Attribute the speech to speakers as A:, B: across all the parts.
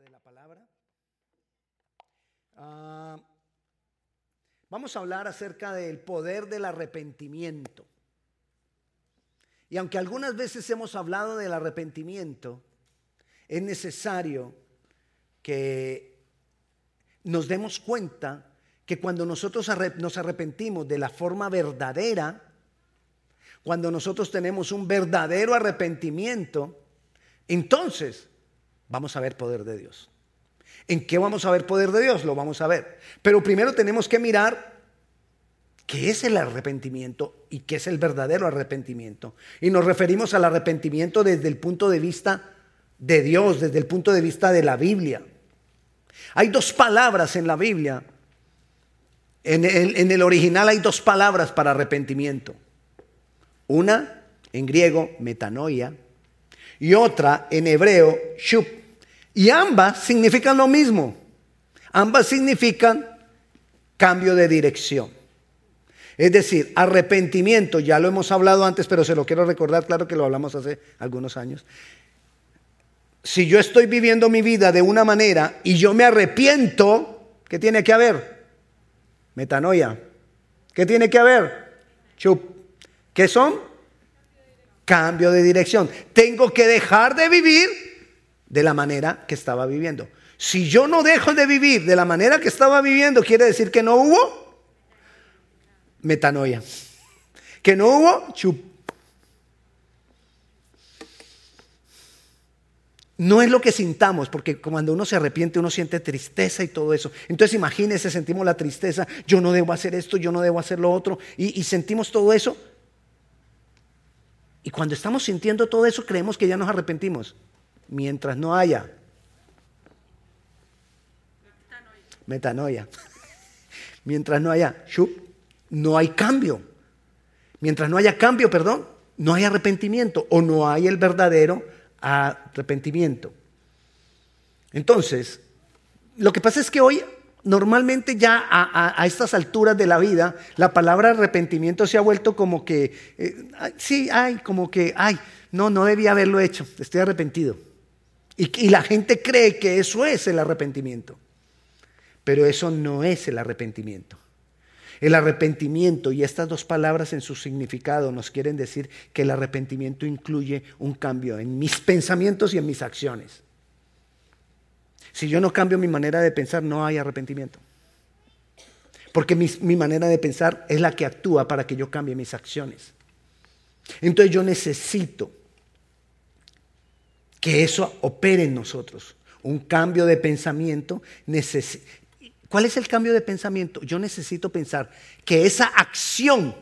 A: de la palabra. Ah, vamos a hablar acerca del poder del arrepentimiento. Y aunque algunas veces hemos hablado del arrepentimiento, es necesario que nos demos cuenta que cuando nosotros nos arrepentimos de la forma verdadera, cuando nosotros tenemos un verdadero arrepentimiento, entonces vamos a ver poder de Dios. ¿En qué vamos a ver poder de Dios? Lo vamos a ver. Pero primero tenemos que mirar qué es el arrepentimiento y qué es el verdadero arrepentimiento. Y nos referimos al arrepentimiento desde el punto de vista de Dios, desde el punto de vista de la Biblia. Hay dos palabras en la Biblia. En el, en el original hay dos palabras para arrepentimiento. Una en griego, metanoia, y otra en hebreo, shup. Y ambas significan lo mismo. Ambas significan cambio de dirección. Es decir, arrepentimiento, ya lo hemos hablado antes, pero se lo quiero recordar, claro que lo hablamos hace algunos años. Si yo estoy viviendo mi vida de una manera y yo me arrepiento, ¿qué tiene que haber? Metanoia. ¿Qué tiene que haber? Chup. ¿Qué son? Cambio de dirección. Tengo que dejar de vivir de la manera que estaba viviendo. Si yo no dejo de vivir de la manera que estaba viviendo, quiere decir que no hubo metanoia. Que no hubo chup. No es lo que sintamos, porque cuando uno se arrepiente uno siente tristeza y todo eso. Entonces imagínense, sentimos la tristeza, yo no debo hacer esto, yo no debo hacer lo otro, y, y sentimos todo eso. Y cuando estamos sintiendo todo eso, creemos que ya nos arrepentimos. Mientras no haya metanoia. Mientras no haya no hay cambio. Mientras no haya cambio, perdón, no hay arrepentimiento o no hay el verdadero arrepentimiento. Entonces, lo que pasa es que hoy Normalmente ya a, estas alturas de la vida, la palabra arrepentimiento se ha vuelto como que, eh, sí, ay, como que, ay, no, no debía haberlo hecho, estoy arrepentido. Y la gente cree que eso es el arrepentimiento. Pero eso no es el arrepentimiento. El arrepentimiento y estas dos palabras en su significado nos quieren decir que el arrepentimiento incluye un cambio en mis pensamientos y en mis acciones. Si yo no cambio mi manera de pensar, no hay arrepentimiento. Porque mi, manera de pensar es la que actúa para que yo cambie mis acciones. Entonces yo necesito que eso opere en nosotros. Un cambio de pensamiento. ¿Cuál es el cambio de pensamiento? Yo necesito pensar que esa acción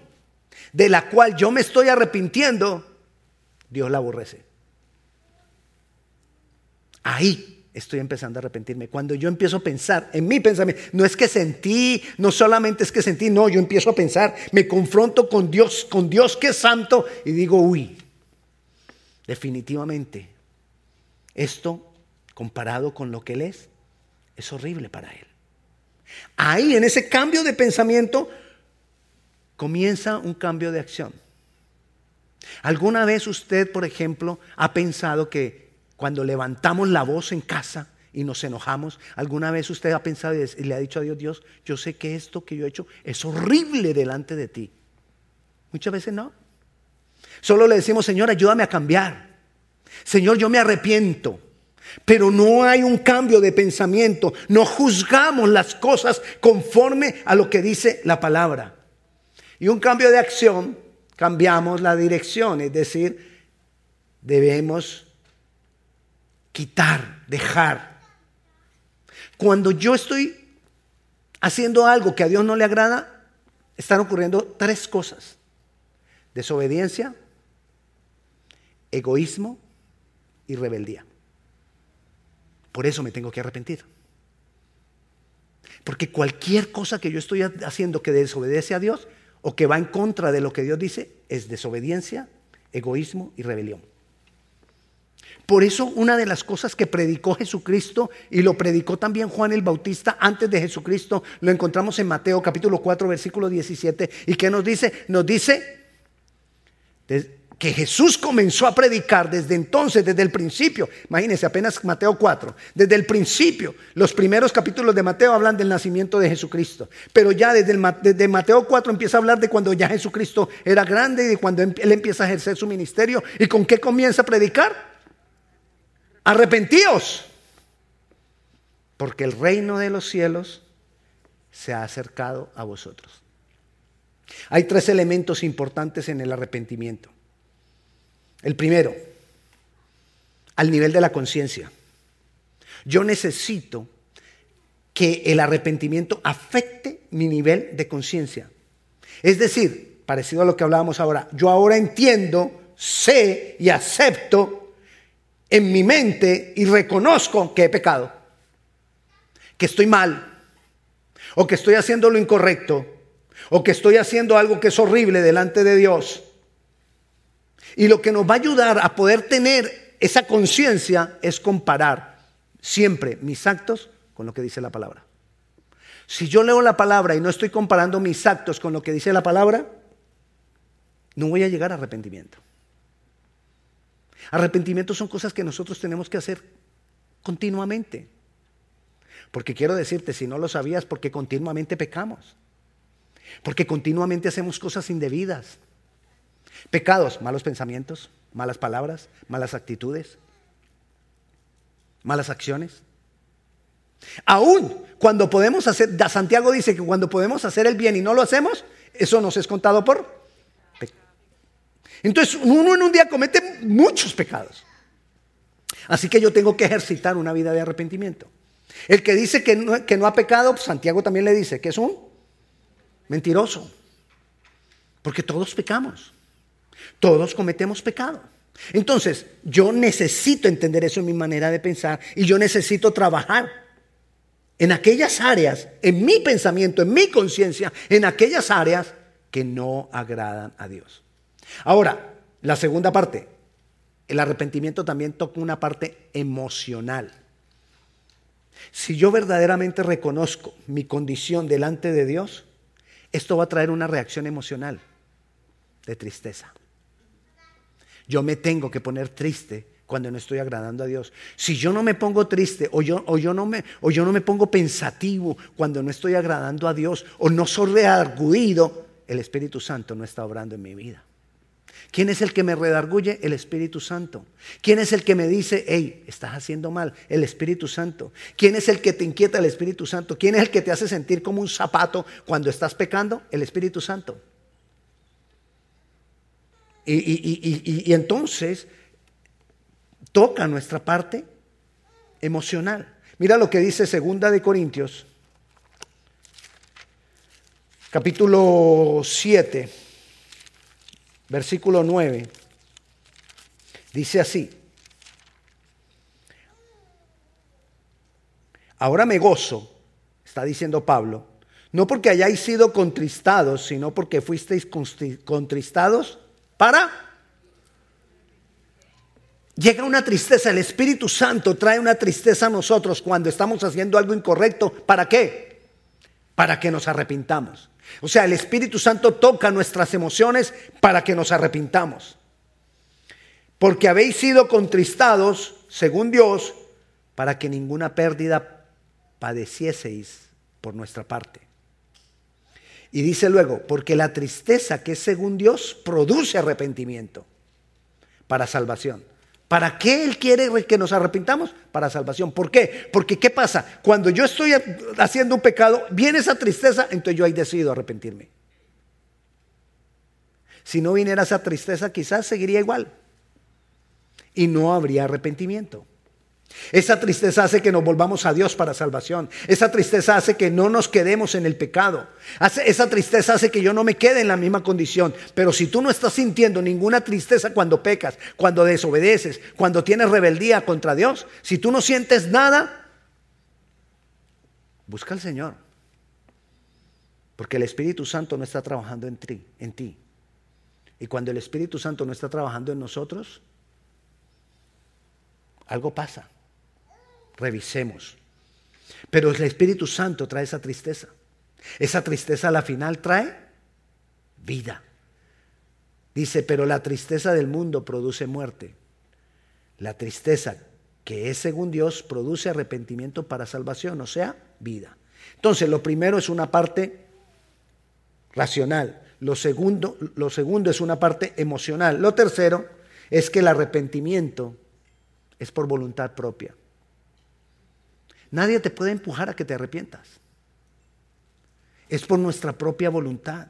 A: de la cual yo me estoy arrepintiendo, Dios la aborrece. Ahí estoy empezando a arrepentirme. Cuando yo empiezo a pensar en mi pensamiento, no es que sentí, no solamente es que sentí, no, yo empiezo a pensar, me confronto con Dios, con Dios que es santo y digo, uy, definitivamente, esto comparado con lo que Él es, es horrible para Él. Ahí, en ese cambio de pensamiento, comienza un cambio de acción. ¿Alguna vez usted, por ejemplo, ha pensado que cuando levantamos la voz en casa y nos enojamos, ¿alguna vez usted ha pensado y le ha dicho a Dios, Dios, yo sé que esto que yo he hecho es horrible delante de ti? Muchas veces no. Solo le decimos, Señor, ayúdame a cambiar. Señor, yo me arrepiento. Pero no hay un cambio de pensamiento. No juzgamos las cosas conforme a lo que dice la palabra. Y un cambio de acción, cambiamos la dirección. Es decir, debemos quitar, dejar. Cuando yo estoy haciendo algo que a Dios no le agrada, están ocurriendo tres cosas. Desobediencia, egoísmo y rebeldía. Por eso me tengo que arrepentir. Porque cualquier cosa que yo estoy haciendo que desobedece a Dios o que va en contra de lo que Dios dice es desobediencia, egoísmo y rebelión. Por eso una de las cosas que predicó Jesucristo y lo predicó también Juan el Bautista antes de Jesucristo, lo encontramos en Mateo capítulo 4 versículo 17 y que nos dice, nos dice que Jesús comenzó a predicar desde entonces, desde el principio. Imagínense, apenas Mateo 4. Desde el principio, los primeros capítulos de Mateo hablan del nacimiento de Jesucristo. Pero ya desde, desde Mateo 4 empieza a hablar de cuando ya Jesucristo era grande y de cuando em, él empieza a ejercer su ministerio. ¿Y con qué comienza a predicar? Arrepentíos. Porque el reino de los cielos se ha acercado a vosotros. Hay tres elementos importantes en el arrepentimiento. El primero, al nivel de la conciencia. Yo necesito que el arrepentimiento afecte mi nivel de conciencia. Es decir, parecido a lo que hablábamos ahora, yo ahora entiendo, sé y acepto en mi mente y reconozco que he pecado, que estoy mal, o que estoy haciendo lo incorrecto, o que estoy haciendo algo que es horrible delante de Dios. Y lo que nos va a ayudar a poder tener esa conciencia es comparar siempre mis actos con lo que dice la palabra. Si yo leo la palabra y no estoy comparando mis actos con lo que dice la palabra, no voy a llegar a arrepentimiento. Arrepentimiento son cosas que nosotros tenemos que hacer continuamente. Porque quiero decirte, si no lo sabías, porque continuamente pecamos. Porque continuamente hacemos cosas indebidas. Pecados, malos pensamientos, malas palabras, malas actitudes, malas acciones. Aún cuando podemos hacer, Santiago dice que cuando podemos hacer el bien y no lo hacemos, eso nos es contado por entonces uno en un día comete muchos pecados. Así que yo tengo que ejercitar una vida de arrepentimiento. El que dice que no, ha pecado, Santiago también le dice que es un mentiroso. Porque todos pecamos. Todos cometemos pecado. Entonces, yo necesito entender eso en mi manera de pensar y yo necesito trabajar en aquellas áreas, en mi pensamiento, en mi conciencia, en aquellas áreas que no agradan a Dios. Ahora, la segunda parte, el arrepentimiento también toca una parte emocional. Si yo verdaderamente reconozco mi condición delante de Dios, esto va a traer una reacción emocional de tristeza. Yo me tengo que poner triste cuando no estoy agradando a Dios. Si yo no me pongo triste o yo, o yo, no, me, o yo no me pongo pensativo cuando no estoy agradando a Dios o no soy rearguido, el Espíritu Santo no está obrando en mi vida. ¿Quién es el que me redarguye? El Espíritu Santo. ¿Quién es el que me dice, hey, estás haciendo mal? El Espíritu Santo. ¿Quién es el que te inquieta? El Espíritu Santo. ¿Quién es el que te hace sentir como un zapato cuando estás pecando? El Espíritu Santo. Y, entonces toca nuestra parte emocional. Mira lo que dice Segunda de Corintios, capítulo 7, versículo 9. Dice así. Ahora me gozo, está diciendo Pablo, no porque hayáis sido contristados, sino porque fuisteis contristados para... Llega una tristeza, el Espíritu Santo trae una tristeza a nosotros cuando estamos haciendo algo incorrecto. ¿Para qué? Para que nos arrepintamos. O sea, el Espíritu Santo toca nuestras emociones para que nos arrepintamos. Porque habéis sido contristados, según Dios, para que ninguna pérdida padecieseis por nuestra parte. Y dice luego, porque la tristeza que es según Dios produce arrepentimiento para salvación. ¿Para qué Él quiere que nos arrepintamos? Para salvación. ¿Por qué? Porque ¿qué pasa? Cuando yo estoy haciendo un pecado, viene esa tristeza, entonces yo ahí decidido arrepentirme. Si no viniera esa tristeza, quizás seguiría igual. Y no habría arrepentimiento. Esa tristeza hace que nos volvamos a Dios para salvación. Esa tristeza hace que no nos quedemos en el pecado. esa tristeza hace que yo no me quede en la misma condición. Pero si tú no estás sintiendo ninguna tristeza cuando pecas, cuando desobedeces, cuando tienes rebeldía contra Dios, si tú no sientes nada, busca al Señor. Porque el Espíritu Santo no está trabajando en ti, en ti. Y cuando el Espíritu Santo no está trabajando en nosotros, algo pasa revisemos. Pero el Espíritu Santo trae esa tristeza. Esa tristeza a la final trae vida. Dice, pero la tristeza del mundo produce muerte. La tristeza que es según Dios produce arrepentimiento para salvación, o sea, vida. Entonces, lo primero es una parte racional, lo segundo, lo segundo es una parte emocional, lo tercero es que el arrepentimiento es por voluntad propia. Nadie te puede empujar a que te arrepientas. Es por nuestra propia voluntad.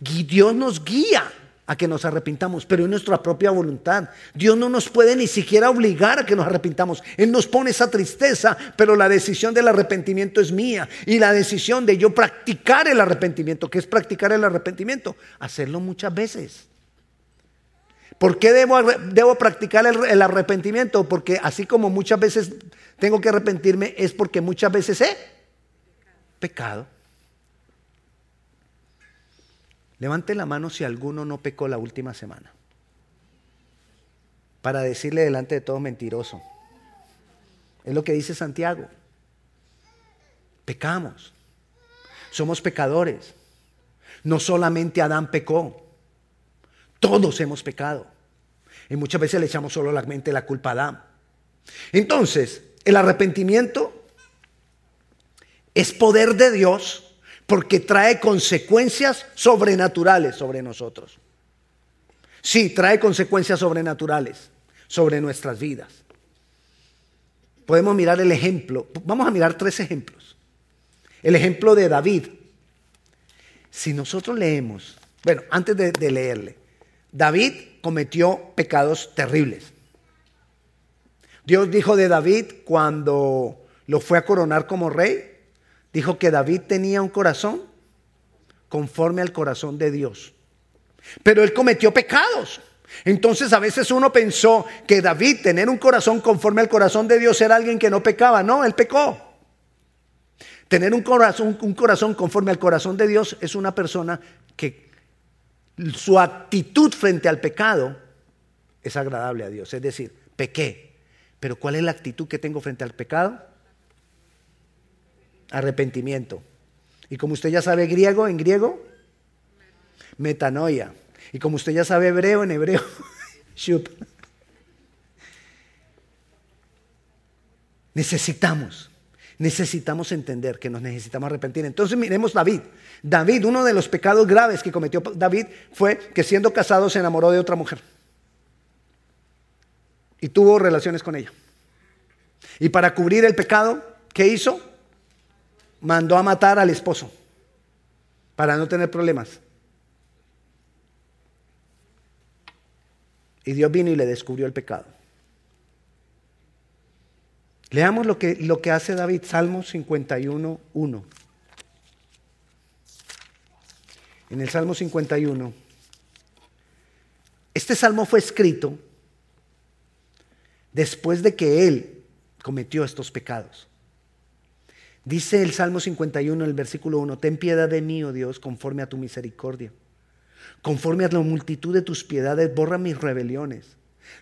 A: Dios nos guía a que nos arrepintamos, pero es nuestra propia voluntad. Dios no nos puede ni siquiera obligar a que nos arrepintamos. Él nos pone esa tristeza, pero la decisión del arrepentimiento es mía. Y la decisión de yo practicar el arrepentimiento, que es practicar el arrepentimiento, hacerlo muchas veces. ¿Por qué debo, debo practicar el, arrepentimiento? Porque así como muchas veces tengo que arrepentirme, es porque muchas veces he pecado. Levante la mano si alguno no pecó la última semana. Para decirle delante de todo mentiroso. Es lo que dice Santiago. Pecamos. Somos pecadores. No solamente Adán pecó. Todos hemos pecado. Y muchas veces le echamos solo la mente la culpa a Adán. Entonces, el arrepentimiento es poder de Dios porque trae consecuencias sobrenaturales sobre nosotros. Sí, trae consecuencias sobrenaturales sobre nuestras vidas. Podemos mirar el ejemplo, vamos a mirar tres ejemplos. El ejemplo de David. Si nosotros leemos, bueno, antes de, de leerle, David cometió pecados terribles. Dios dijo de David cuando lo fue a coronar como rey, dijo que David tenía un corazón conforme al corazón de Dios. Pero él cometió pecados. Entonces a veces uno pensó que David tener un corazón conforme al corazón de Dios era alguien que no pecaba. No, él pecó. Tener un corazón, un corazón conforme al corazón de Dios es una persona que su actitud frente al pecado es agradable a Dios. Es decir, pequé. Pero ¿cuál es la actitud que tengo frente al pecado? arrepentimiento. Y como usted ya sabe griego, en griego, metanoia. Y como usted ya sabe hebreo, en hebreo, shup. Necesitamos, necesitamos entender que nos necesitamos arrepentir. Entonces miremos David. David, uno de los pecados graves que cometió David fue que siendo casado se enamoró de otra mujer. Y tuvo relaciones con ella. Y para cubrir el pecado, ¿qué hizo? mandó a matar al esposo para no tener problemas. Y Dios vino y le descubrió el pecado. Leamos lo que, lo que hace David, Salmo 51, 1. En el Salmo 51, este salmo fue escrito después de que él cometió estos pecados. Dice el Salmo 51, el versículo 1, ten piedad de mí, oh Dios, conforme a tu misericordia. Conforme a la multitud de tus piedades, borra mis rebeliones.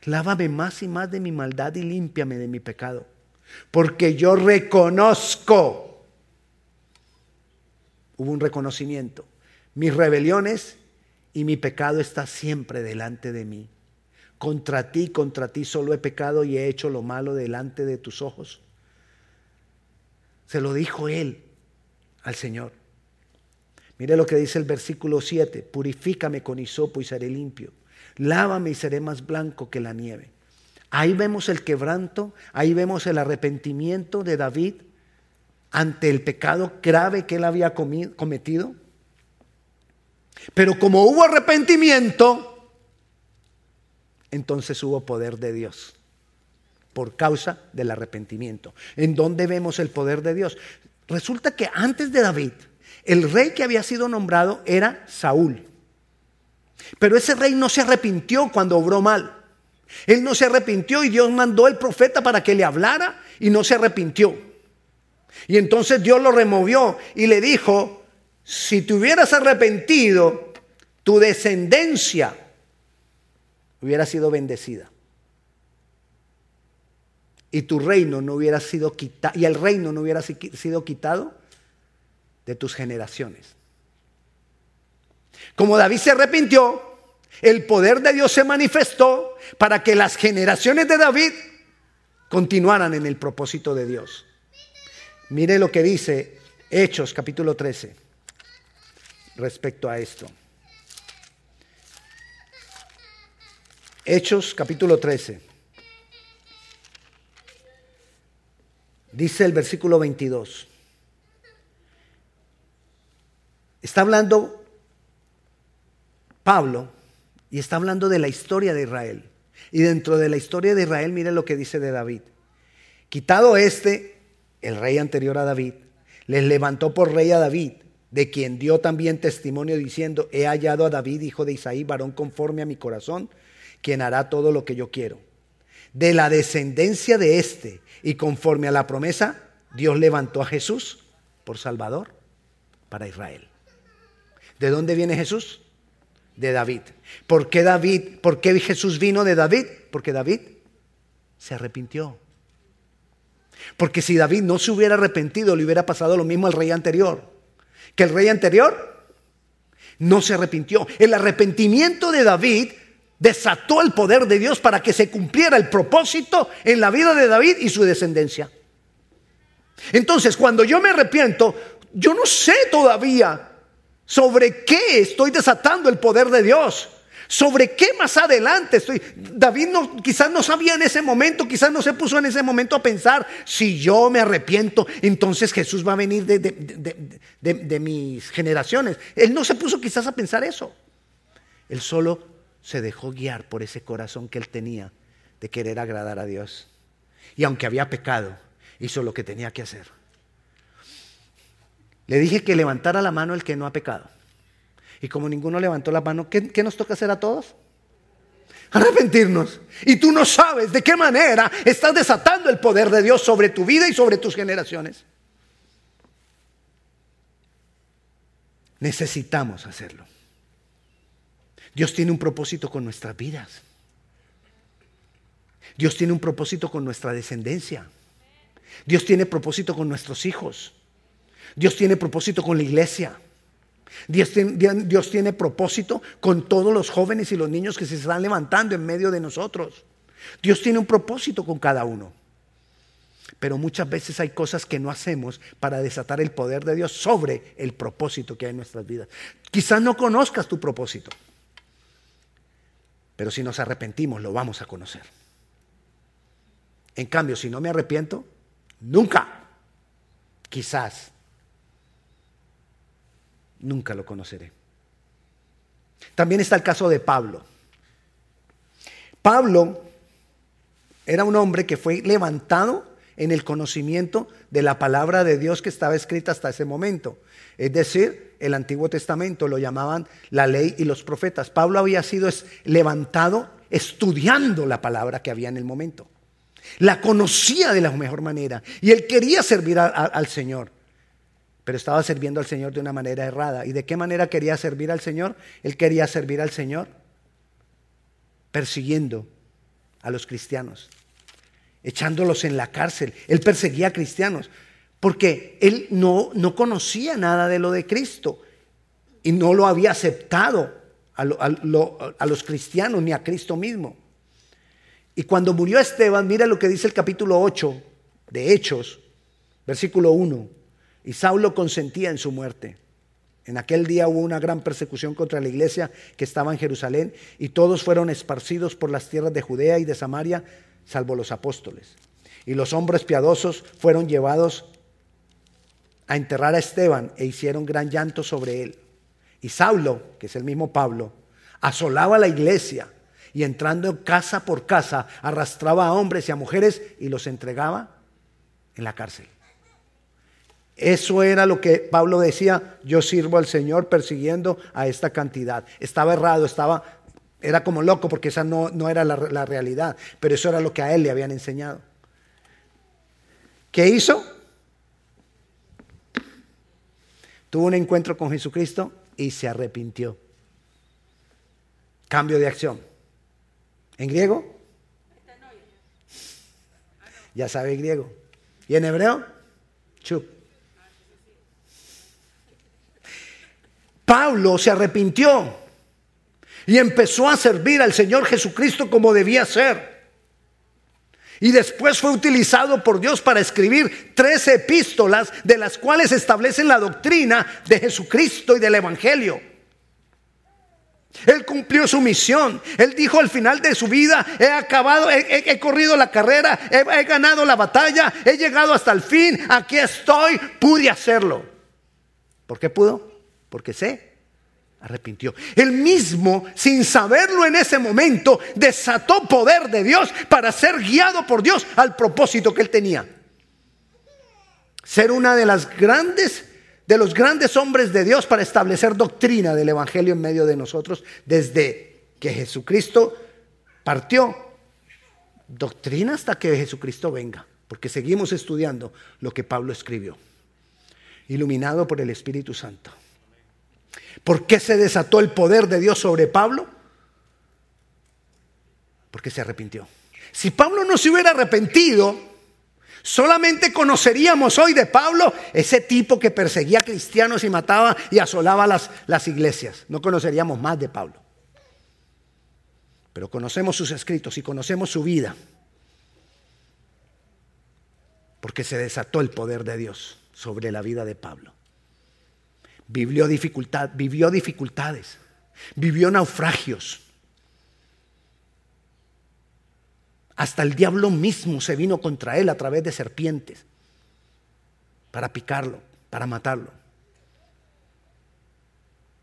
A: Lávame más y más de mi maldad y límpiame de mi pecado. Porque yo reconozco, hubo un reconocimiento, mis rebeliones y mi pecado está siempre delante de mí. Contra ti, contra ti solo he pecado y he hecho lo malo delante de tus ojos se lo dijo él al Señor. Mire lo que dice el versículo 7, purifícame con hisopo y seré limpio. Lávame y seré más blanco que la nieve. Ahí vemos el quebranto, ahí vemos el arrepentimiento de David ante el pecado grave que él había cometido. Pero como hubo arrepentimiento, entonces hubo poder de Dios por causa del arrepentimiento. ¿En dónde vemos el poder de Dios? Resulta que antes de David, el rey que había sido nombrado era Saúl. Pero ese rey no se arrepintió cuando obró mal. Él no se arrepintió y Dios mandó el profeta para que le hablara y no se arrepintió. Y entonces Dios lo removió y le dijo, si te hubieras arrepentido, tu descendencia hubiera sido bendecida y tu reino no hubiera sido quitado, y el reino no hubiera sido quitado de tus generaciones. Como David se arrepintió, El poder de Dios se manifestó para que las generaciones de David continuaran en el propósito de Dios. Mire lo que dice Hechos capítulo 13 respecto a esto. Hechos capítulo 13. Dice el versículo 22. Está hablando Pablo y está hablando de la historia de Israel. Y dentro de la historia de Israel, mire lo que dice de David. Quitado este, el rey anterior a David, les levantó por rey a David, de quien dio también testimonio diciendo, he hallado a David, hijo de Isaí, varón conforme a mi corazón, quien hará todo lo que yo quiero. De la descendencia de este y conforme a la promesa, Dios levantó a Jesús por Salvador para Israel. ¿De dónde viene Jesús? De David. ¿Por qué David? ¿Por qué Jesús vino de David? Porque David se arrepintió. Porque si David no se hubiera arrepentido, le hubiera pasado lo mismo al rey anterior. Que el rey anterior no se arrepintió. El arrepentimiento de David desató el poder de Dios para que se cumpliera el propósito en la vida de David y su descendencia. Entonces, cuando yo me arrepiento, yo no sé todavía sobre qué estoy desatando el poder de Dios. ¿Sobre qué más adelante estoy? David no, quizás no sabía en ese momento, quizás no se puso en ese momento a pensar, si yo me arrepiento, entonces Jesús va a venir de, de mis generaciones. Él no se puso quizás a pensar eso. Él solo se dejó guiar por ese corazón que él tenía de querer agradar a Dios. Y aunque había pecado, hizo lo que tenía que hacer. Le dije que levantara la mano el que no ha pecado. Y como ninguno levantó la mano, ¿qué, nos toca hacer a todos? Arrepentirnos. Y tú no sabes de qué manera estás desatando el poder de Dios sobre tu vida y sobre tus generaciones. Necesitamos hacerlo. Dios tiene un propósito con nuestras vidas. Dios tiene un propósito con nuestra descendencia. Dios tiene propósito con nuestros hijos. Dios tiene propósito con la iglesia. Dios tiene, propósito con todos los jóvenes y los niños que se están levantando en medio de nosotros. Dios tiene un propósito con cada uno. Pero muchas veces hay cosas que no hacemos para desatar el poder de Dios sobre el propósito que hay en nuestras vidas. Quizás no conozcas tu propósito. Pero si nos arrepentimos, lo vamos a conocer. En cambio, si no me arrepiento, nunca, quizás, nunca lo conoceré. También está el caso de Pablo. Pablo era un hombre que fue levantado en el conocimiento de la palabra de Dios que estaba escrita hasta ese momento. Es decir, el Antiguo Testamento lo llamaban la ley y los profetas. Pablo había sido levantado estudiando la palabra que había en el momento. La conocía de la mejor manera y él quería servir al Señor, pero estaba sirviendo al Señor de una manera errada. ¿Y de qué manera quería servir al Señor? Él quería servir al Señor persiguiendo a los cristianos, echándolos en la cárcel. Él perseguía a cristianos porque él no, no conocía nada de lo de Cristo y no lo había aceptado a, a, los cristianos ni a Cristo mismo. Y cuando murió Esteban, mira lo que dice el capítulo 8 de Hechos, versículo 1. Y Saulo consentía en su muerte. En aquel día hubo una gran persecución contra la iglesia que estaba en Jerusalén y todos fueron esparcidos por las tierras de Judea y de Samaria, salvo los apóstoles. Y los hombres piadosos fueron llevados a enterrar a Esteban e hicieron gran llanto sobre él. Y Saulo, que es el mismo Pablo, asolaba la iglesia y entrando casa por casa arrastraba a hombres y a mujeres y los entregaba en la cárcel. Eso era lo que Pablo decía, yo sirvo al Señor persiguiendo a esta cantidad. Estaba errado, estaba, era como loco porque esa no, no era la, la realidad, pero eso era lo que a él le habían enseñado. ¿Qué hizo? tuvo un encuentro con Jesucristo y se arrepintió. Cambio de acción. ¿En griego? Ya sabe griego. ¿Y en hebreo? Chup. Pablo se arrepintió. Y empezó a servir al Señor Jesucristo como debía ser. Y después fue utilizado por Dios para escribir tres epístolas de las cuales establecen la doctrina de Jesucristo y del Evangelio. Él cumplió su misión. Él dijo al final de su vida, he acabado, he, corrido la carrera, he ganado la batalla, he llegado hasta el fin, aquí estoy, pude hacerlo. ¿Por qué pudo? Porque sé arrepintió. Él mismo, sin saberlo en ese momento, desató poder de Dios para ser guiado por Dios al propósito que él tenía. Ser una de las grandes de los grandes hombres de Dios para establecer doctrina del evangelio en medio de nosotros desde que Jesucristo partió. Doctrina hasta que Jesucristo venga, porque seguimos estudiando lo que Pablo escribió, iluminado por el Espíritu Santo. ¿Por qué se desató el poder de Dios sobre Pablo? Porque se arrepintió. Si Pablo no se hubiera arrepentido, solamente conoceríamos hoy de Pablo ese tipo que perseguía a cristianos y mataba y asolaba las, las iglesias. No conoceríamos más de Pablo. Pero conocemos sus escritos y conocemos su vida. Porque se desató el poder de Dios sobre la vida de Pablo vivió, dificultad, vivió dificultades, vivió naufragios. Hasta el diablo mismo se vino contra él a través de serpientes para picarlo, para matarlo.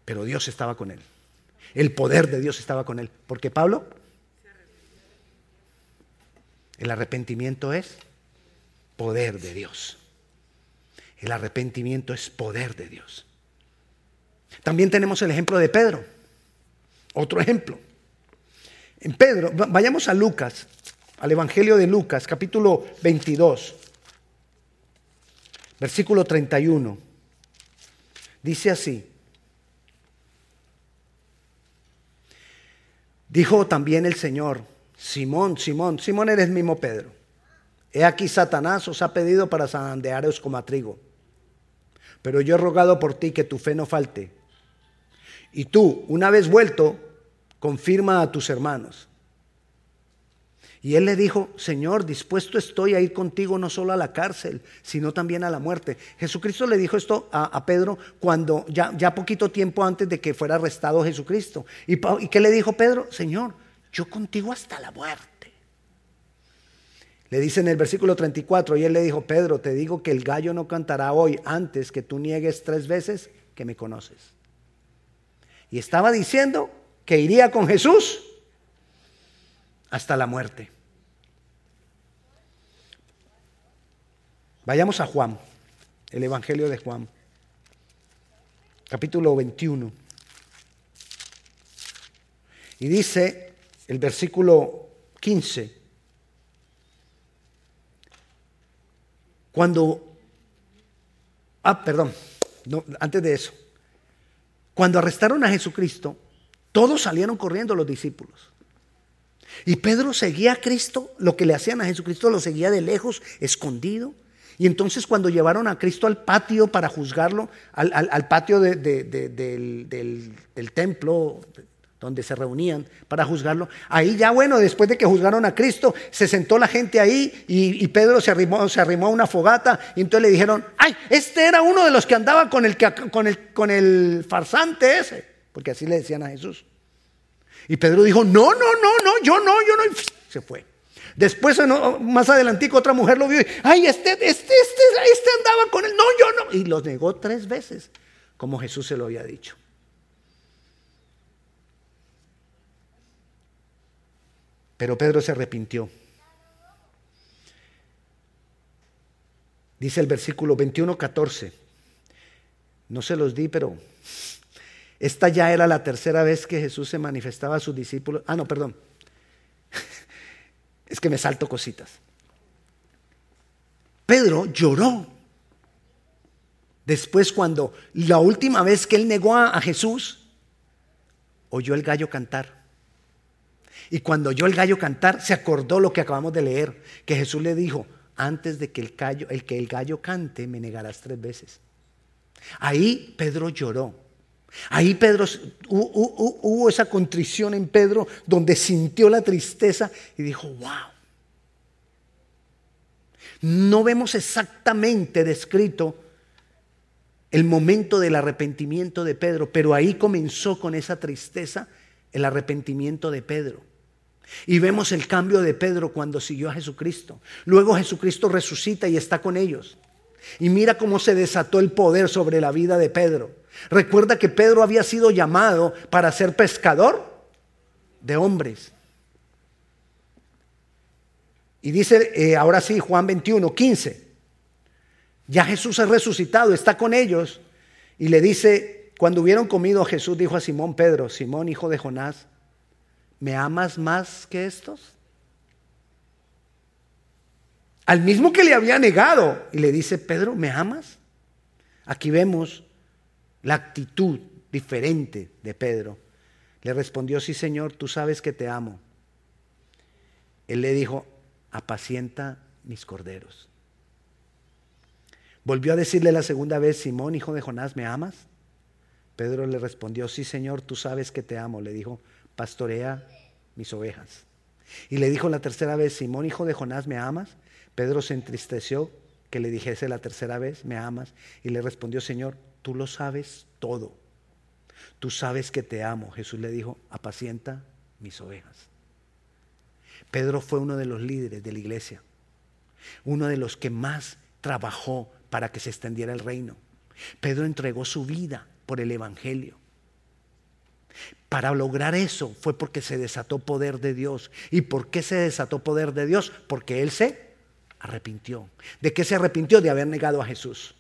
A: Pero Dios estaba con él. El poder de Dios estaba con él. Porque Pablo, el arrepentimiento es poder de Dios. El arrepentimiento es poder de Dios. También tenemos el ejemplo de Pedro. Otro ejemplo. En Pedro, vayamos a Lucas, al Evangelio de Lucas, capítulo 22, versículo 31. Dice así. Dijo también el Señor, Simón, Simón, Simón eres mismo Pedro. He aquí Satanás os ha pedido para zarandearos como a trigo. Pero yo he rogado por ti que tu fe no falte. Y tú, una vez vuelto, confirma a tus hermanos. Y él le dijo, Señor, dispuesto estoy a ir contigo no solo a la cárcel, sino también a la muerte. Jesucristo le dijo esto a, Pedro cuando ya, poquito tiempo antes de que fuera arrestado Jesucristo. ¿Y, ¿Y qué le dijo Pedro? Señor, yo contigo hasta la muerte. Le dice en el versículo 34, y él le dijo, Pedro, te digo que el gallo no cantará hoy antes que tú niegues tres veces que me conoces. Y estaba diciendo que iría con Jesús hasta la muerte. Vayamos a Juan, el Evangelio de Juan, capítulo 21. Y dice el versículo 15, cuando, ah, perdón, antes de eso, cuando arrestaron a Jesucristo, todos salieron corriendo los discípulos. Y Pedro seguía a Cristo, lo que le hacían a Jesucristo lo seguía de lejos, escondido. Y entonces cuando llevaron a Cristo al patio para juzgarlo, al, patio del, del, templo, donde se reunían para juzgarlo. Ahí ya, bueno, después de que juzgaron a Cristo, se sentó la gente ahí y, Pedro se arrimó, se arrimó a una fogata y entonces le dijeron, ay, este era uno de los que andaba con el, con el, con el farsante ese, porque así le decían a Jesús. Y Pedro dijo, no, no, no, no, yo no, yo no, y se fue. Después, más adelantico, otra mujer lo vio y, ay, este, este, este, este andaba con él, no, yo no. Y los negó tres veces, como Jesús se lo había dicho. Pero Pedro se arrepintió. Dice el versículo 21, 14. No se los di, pero esta ya era la tercera vez que Jesús se manifestaba a sus discípulos. Ah, no, perdón. Es que me salto cositas. Pedro lloró. Después cuando la última vez que él negó a Jesús, oyó el gallo cantar. Y cuando oyó el gallo cantar, se acordó lo que acabamos de leer, que Jesús le dijo, antes de que el gallo, el que el gallo cante, me negarás tres veces. Ahí Pedro lloró. Ahí Pedro, hubo esa contrición en Pedro donde sintió la tristeza y dijo, wow. No vemos exactamente descrito el momento del arrepentimiento de Pedro, pero ahí comenzó con esa tristeza el arrepentimiento de Pedro. Y vemos el cambio de Pedro cuando siguió a Jesucristo. Luego Jesucristo resucita y está con ellos. Y mira cómo se desató el poder sobre la vida de Pedro. Recuerda que Pedro había sido llamado para ser pescador de hombres. Y dice eh, ahora sí Juan 21, 15. Ya Jesús ha resucitado, está con ellos. Y le dice, cuando hubieron comido, Jesús dijo a Simón Pedro, Simón hijo de Jonás, ¿me amas más que estos? Al mismo que le había negado. Y le dice, Pedro, ¿me amas? Aquí vemos la actitud diferente de Pedro. Le respondió, sí Señor, tú sabes que te amo. Él le dijo, apacienta mis corderos. Volvió a decirle la segunda vez, Simón, hijo de Jonás, ¿me amas? Pedro le respondió, sí Señor, tú sabes que te amo. Le dijo, pastorea mis ovejas. Y le dijo la tercera vez, Simón, hijo de Jonás, ¿me amas? Pedro se entristeció que le dijese la tercera vez, ¿me amas? Y le respondió, Señor, tú lo sabes todo. Tú sabes que te amo. Jesús le dijo, apacienta mis ovejas. Pedro fue uno de los líderes de la iglesia, uno de los que más trabajó para que se extendiera el reino. Pedro entregó su vida por el Evangelio. Para lograr eso fue porque se desató poder de Dios. ¿Y por qué se desató poder de Dios? Porque Él se arrepintió. ¿De qué se arrepintió? De haber negado a Jesús.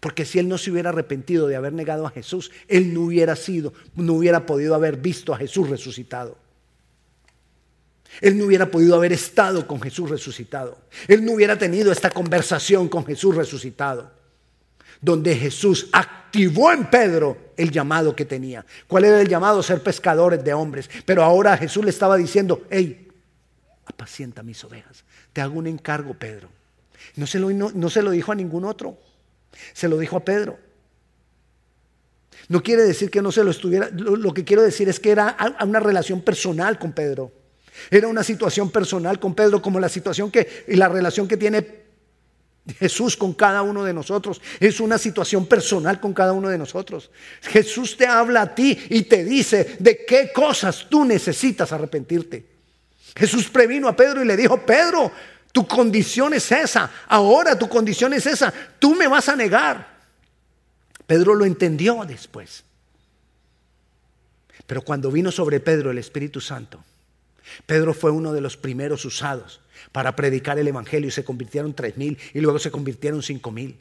A: Porque si él no se hubiera arrepentido de haber negado a Jesús, él no hubiera sido, no hubiera podido haber visto a Jesús resucitado. Él no hubiera podido haber estado con Jesús resucitado. Él no hubiera tenido esta conversación con Jesús resucitado. Donde Jesús activó en Pedro el llamado que tenía. ¿Cuál era el llamado? Ser pescadores de hombres. Pero ahora Jesús le estaba diciendo, hey, apacienta mis ovejas. Te hago un encargo, Pedro. No se lo, no se lo dijo a ningún otro. Se lo dijo a Pedro. No quiere decir que no se lo estuviera, lo, que quiero decir es que era una relación personal con Pedro. Era una situación personal con Pedro, como la situación que y la relación que tiene Jesús con cada uno de nosotros. Es una situación personal con cada uno de nosotros. Jesús te habla a ti y te dice de qué cosas tú necesitas arrepentirte. Jesús previno a Pedro y le dijo, Pedro, tu condición es esa. Ahora tu condición es esa. Tú me vas a negar. Pedro lo entendió después. Pero cuando vino sobre Pedro el Espíritu Santo, Pedro fue uno de los primeros usados para predicar el Evangelio y se convirtieron tres mil y luego se convirtieron cinco mil.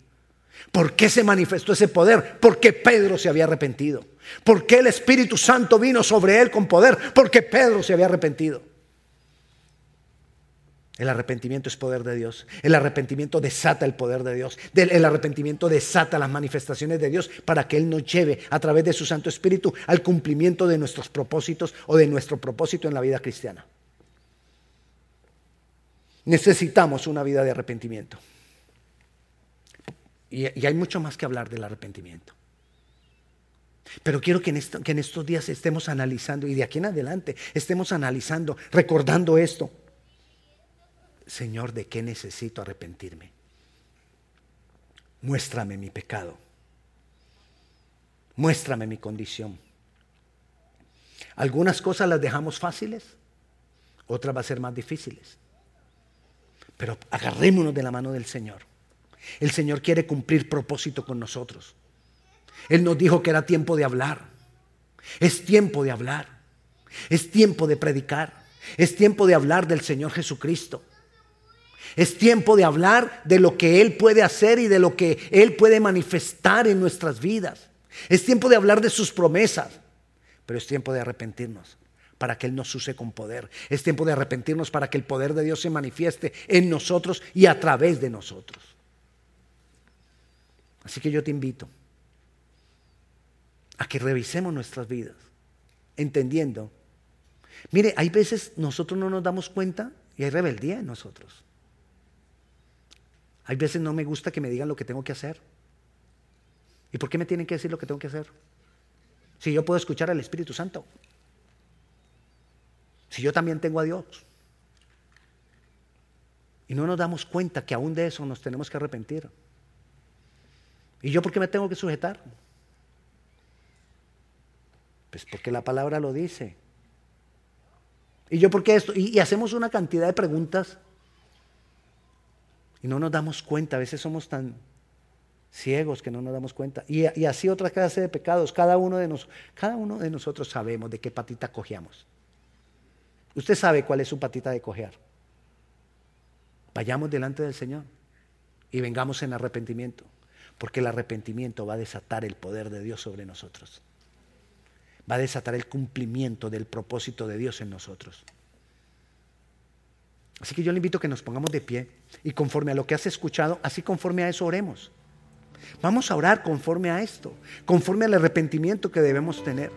A: ¿Por qué se manifestó ese poder? Porque Pedro se había arrepentido. ¿Por qué el Espíritu Santo vino sobre él con poder? Porque Pedro se había arrepentido. El arrepentimiento es poder de Dios. El arrepentimiento desata el poder de Dios. El arrepentimiento desata las manifestaciones de Dios para que Él nos lleve a través de su Santo Espíritu al cumplimiento de nuestros propósitos o de nuestro propósito en la vida cristiana. Necesitamos una vida de arrepentimiento. Y, hay mucho más que hablar del arrepentimiento. Pero quiero que en, que en estos días estemos analizando y de aquí en adelante estemos analizando, recordando esto. Señor, ¿de qué necesito arrepentirme? Muéstrame mi pecado. Muéstrame mi condición. Algunas cosas las dejamos fáciles, otras va a ser más difíciles. Pero agarrémonos de la mano del Señor. El Señor quiere cumplir propósito con nosotros. Él nos dijo que era tiempo de hablar. Es tiempo de hablar. Es tiempo de predicar. Es tiempo de hablar del Señor Jesucristo. Es tiempo de hablar de lo que Él puede hacer y de lo que Él puede manifestar en nuestras vidas. Es tiempo de hablar de sus promesas, pero es tiempo de arrepentirnos para que Él nos use con poder. Es tiempo de arrepentirnos para que el poder de Dios se manifieste en nosotros y a través de nosotros. Así que yo te invito a que revisemos nuestras vidas, entendiendo. Mire, hay veces nosotros no nos damos cuenta y hay rebeldía en nosotros. Hay veces no me gusta que me digan lo que tengo que hacer. ¿Y por qué me tienen que decir lo que tengo que hacer? Si yo puedo escuchar al Espíritu Santo. Si yo también tengo a Dios. Y no nos damos cuenta que aún de eso nos tenemos que arrepentir. ¿Y yo por qué me tengo que sujetar? Pues porque la palabra lo dice. ¿Y yo por qué esto? Y, hacemos una cantidad de preguntas no nos damos cuenta. A veces somos tan ciegos que no nos damos cuenta. Y, así otra clase de pecados. Cada uno, de nos, cada uno de nosotros sabemos de qué patita cojeamos. Usted sabe cuál es su patita de cojear. Vayamos delante del Señor y vengamos en arrepentimiento, porque el arrepentimiento va a desatar el poder de Dios sobre nosotros. Va a desatar el cumplimiento del propósito de Dios en nosotros. Así que yo le invito a que nos pongamos de pie y conforme a lo que has escuchado, así conforme a eso oremos. Vamos a orar conforme a esto, conforme al arrepentimiento que debemos tener.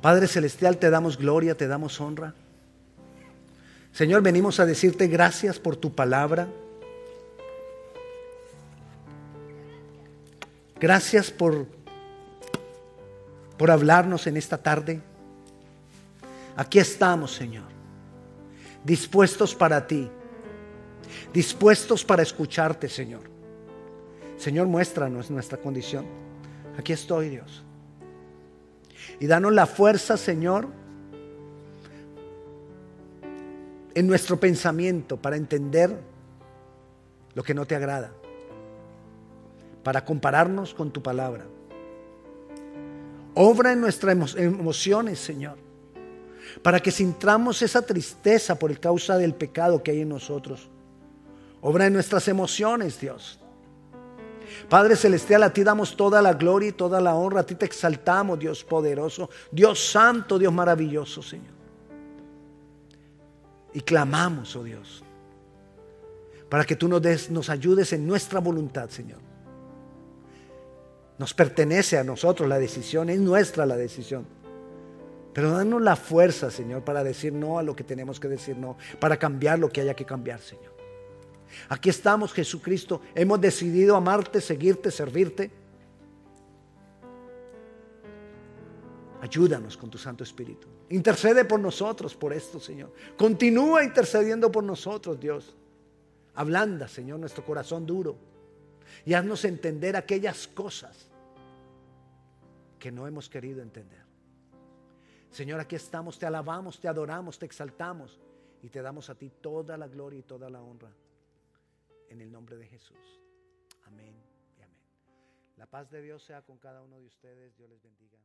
A: Padre Celestial, te damos gloria, te damos honra. Señor, venimos a decirte gracias por tu palabra. Gracias por, por hablarnos en esta tarde. Aquí estamos, Señor, dispuestos para ti, dispuestos para escucharte, Señor. Señor, muéstranos nuestra condición. Aquí estoy, Dios. Y danos la fuerza, Señor, en nuestro pensamiento para entender lo que no te agrada, para compararnos con tu palabra. Obra en nuestras emociones, Señor, para que sintamos esa tristeza por causa del pecado que hay en nosotros. Obra en nuestras emociones, Dios. Padre Celestial, a ti damos toda la gloria y toda la honra, a ti te exaltamos, Dios poderoso, Dios santo, Dios maravilloso, Señor. Y clamamos, oh Dios, para que tú nos, des, nos ayudes en nuestra voluntad, Señor. Nos pertenece a nosotros la decisión, es nuestra la decisión. Pero danos la fuerza, Señor, para decir no a lo que tenemos que decir no, para cambiar lo que haya que cambiar, Señor. Aquí estamos, Jesucristo. Hemos decidido amarte, seguirte, servirte. Ayúdanos con tu Santo Espíritu. Intercede por nosotros, por esto, Señor. Continúa intercediendo por nosotros, Dios. Ablanda, Señor, nuestro corazón duro. Y haznos entender aquellas cosas que no hemos querido entender. Señor, aquí estamos, te alabamos, te adoramos, te exaltamos y te damos a ti toda la gloria y toda la honra. En el nombre de Jesús. Amén y amén. La paz de Dios sea con cada uno de ustedes. Dios les bendiga.